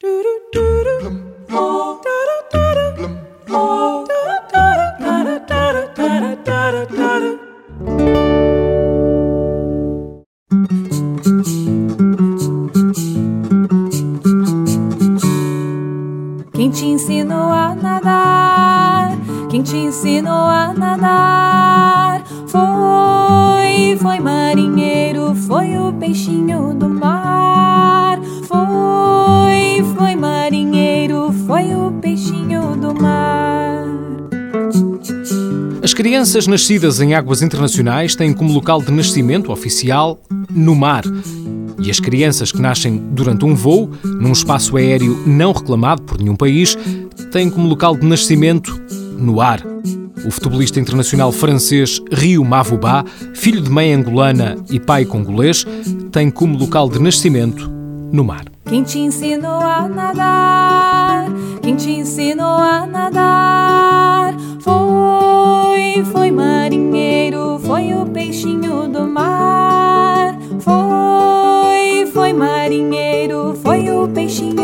Quem te ensinou a nadar? Quem te ensinou a nadar? Foi, foi marinheiro, foi o peixinho do mar. Foi, foi marinheiro, foi o peixinho do mar. As crianças nascidas em águas internacionais têm como local de nascimento oficial no mar. E as crianças que nascem durante um voo, num espaço aéreo não reclamado por nenhum país, têm como local de nascimento no ar. O futebolista internacional francês Rio Mavubá, filho de mãe angolana e pai congolês, tem como local de nascimento no mar. Quem te ensinou a nadar? Quem te ensinou a nadar? Foi, foi marinheiro, foi o peixinho do mar. Foi, foi marinheiro, foi o peixinho